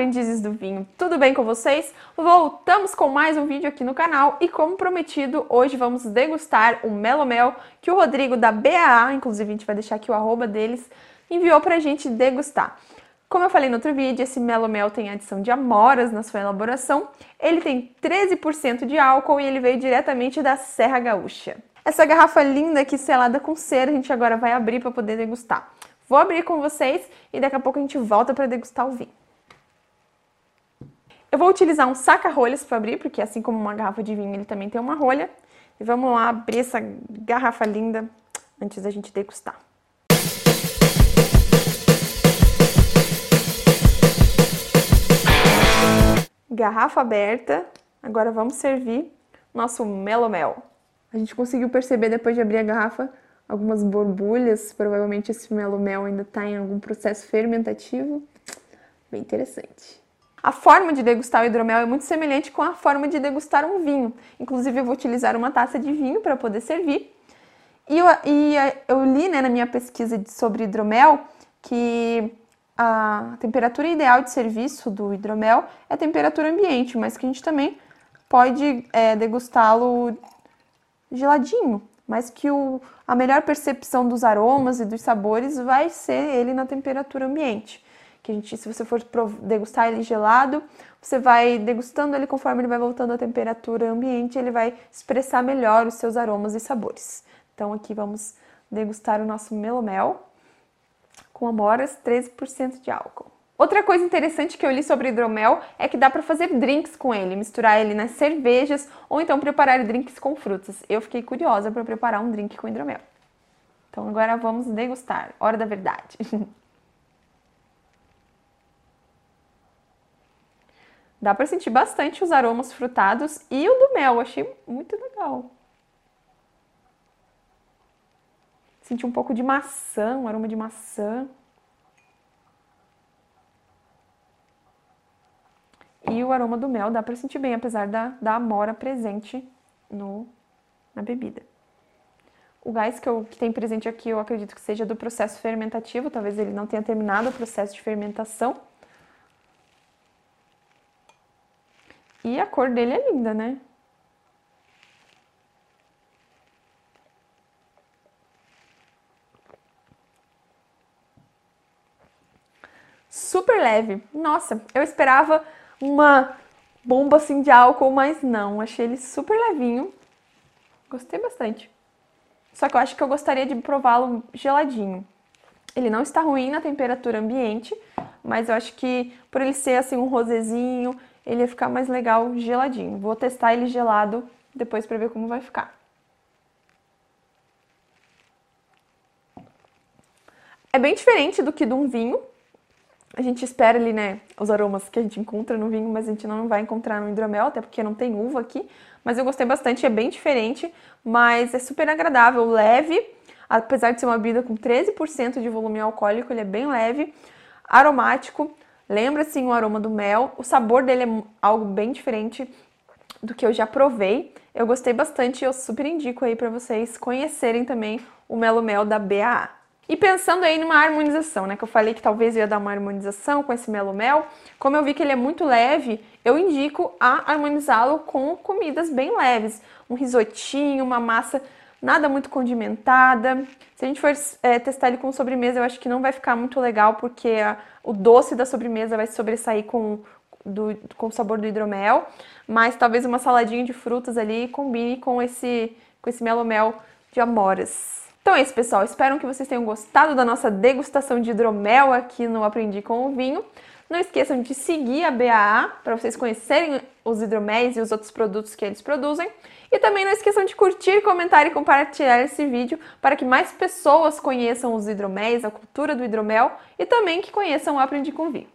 aprendizes do vinho, tudo bem com vocês? Voltamos com mais um vídeo aqui no canal e como prometido, hoje vamos degustar o Melomel que o Rodrigo da BAA, inclusive a gente vai deixar aqui o arroba deles, enviou pra gente degustar. Como eu falei no outro vídeo, esse Melomel tem adição de amoras na sua elaboração, ele tem 13% de álcool e ele veio diretamente da Serra Gaúcha. Essa garrafa linda aqui selada com cera, a gente agora vai abrir para poder degustar. Vou abrir com vocês e daqui a pouco a gente volta para degustar o vinho. Eu vou utilizar um saca-rolhas para abrir, porque assim como uma garrafa de vinho, ele também tem uma rolha. E vamos lá abrir essa garrafa linda antes da gente degustar. Garrafa aberta. Agora vamos servir nosso melomel. A gente conseguiu perceber depois de abrir a garrafa algumas borbulhas. Provavelmente esse melomel ainda está em algum processo fermentativo. Bem interessante. A forma de degustar o hidromel é muito semelhante com a forma de degustar um vinho. Inclusive, eu vou utilizar uma taça de vinho para poder servir. E eu, e eu li né, na minha pesquisa sobre hidromel que a temperatura ideal de serviço do hidromel é a temperatura ambiente, mas que a gente também pode é, degustá-lo geladinho mas que o, a melhor percepção dos aromas e dos sabores vai ser ele na temperatura ambiente. Que a gente, se você for degustar ele gelado, você vai degustando ele conforme ele vai voltando à temperatura ambiente, ele vai expressar melhor os seus aromas e sabores. Então aqui vamos degustar o nosso melomel com amoras 13% de álcool. Outra coisa interessante que eu li sobre hidromel é que dá para fazer drinks com ele, misturar ele nas cervejas ou então preparar drinks com frutas. Eu fiquei curiosa para preparar um drink com hidromel. Então agora vamos degustar. Hora da verdade. Dá para sentir bastante os aromas frutados e o do mel, achei muito legal. Senti um pouco de maçã, um aroma de maçã. E o aroma do mel dá para sentir bem, apesar da, da amora presente no, na bebida. O gás que, eu, que tem presente aqui eu acredito que seja do processo fermentativo, talvez ele não tenha terminado o processo de fermentação. E a cor dele é linda, né? Super leve. Nossa, eu esperava uma bomba assim de álcool, mas não. Achei ele super levinho. Gostei bastante. Só que eu acho que eu gostaria de prová-lo geladinho. Ele não está ruim na temperatura ambiente, mas eu acho que por ele ser assim um rosezinho, ele ia ficar mais legal geladinho. Vou testar ele gelado depois para ver como vai ficar. É bem diferente do que de um vinho, a gente espera ali, né, os aromas que a gente encontra no vinho, mas a gente não vai encontrar no hidromel, até porque não tem uva aqui. Mas eu gostei bastante, é bem diferente, mas é super agradável, leve, apesar de ser uma bebida com 13% de volume alcoólico, ele é bem leve, aromático, lembra sim o aroma do mel, o sabor dele é algo bem diferente do que eu já provei. Eu gostei bastante e eu super indico aí para vocês conhecerem também o Melo Mel da BAA. E pensando aí numa harmonização, né? Que eu falei que talvez eu ia dar uma harmonização com esse melo mel. Como eu vi que ele é muito leve, eu indico a harmonizá-lo com comidas bem leves. Um risotinho, uma massa nada muito condimentada. Se a gente for é, testar ele com sobremesa, eu acho que não vai ficar muito legal, porque a, o doce da sobremesa vai sobressair com, do, com o sabor do hidromel. Mas talvez uma saladinha de frutas ali combine com esse, com esse melomel de amoras. Então é isso, pessoal. Espero que vocês tenham gostado da nossa degustação de hidromel aqui no Aprendi com o Vinho. Não esqueçam de seguir a BAA para vocês conhecerem os hidroméis e os outros produtos que eles produzem. E também não esqueçam de curtir, comentar e compartilhar esse vídeo para que mais pessoas conheçam os hidroméis, a cultura do hidromel e também que conheçam o Aprendi com Vinho.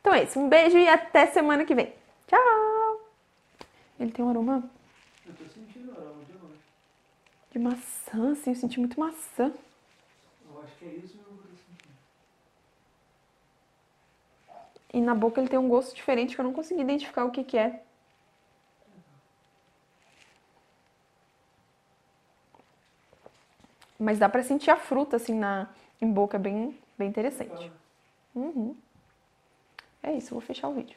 Então é isso. Um beijo e até semana que vem. Tchau! Ele tem um aroma de maçã, assim, eu senti muito maçã. Eu acho que é isso mesmo que eu senti. E na boca ele tem um gosto diferente que eu não consegui identificar o que que é. Mas dá pra sentir a fruta, assim, na, em boca, bem, bem interessante. Uhum. É isso, vou fechar o vídeo.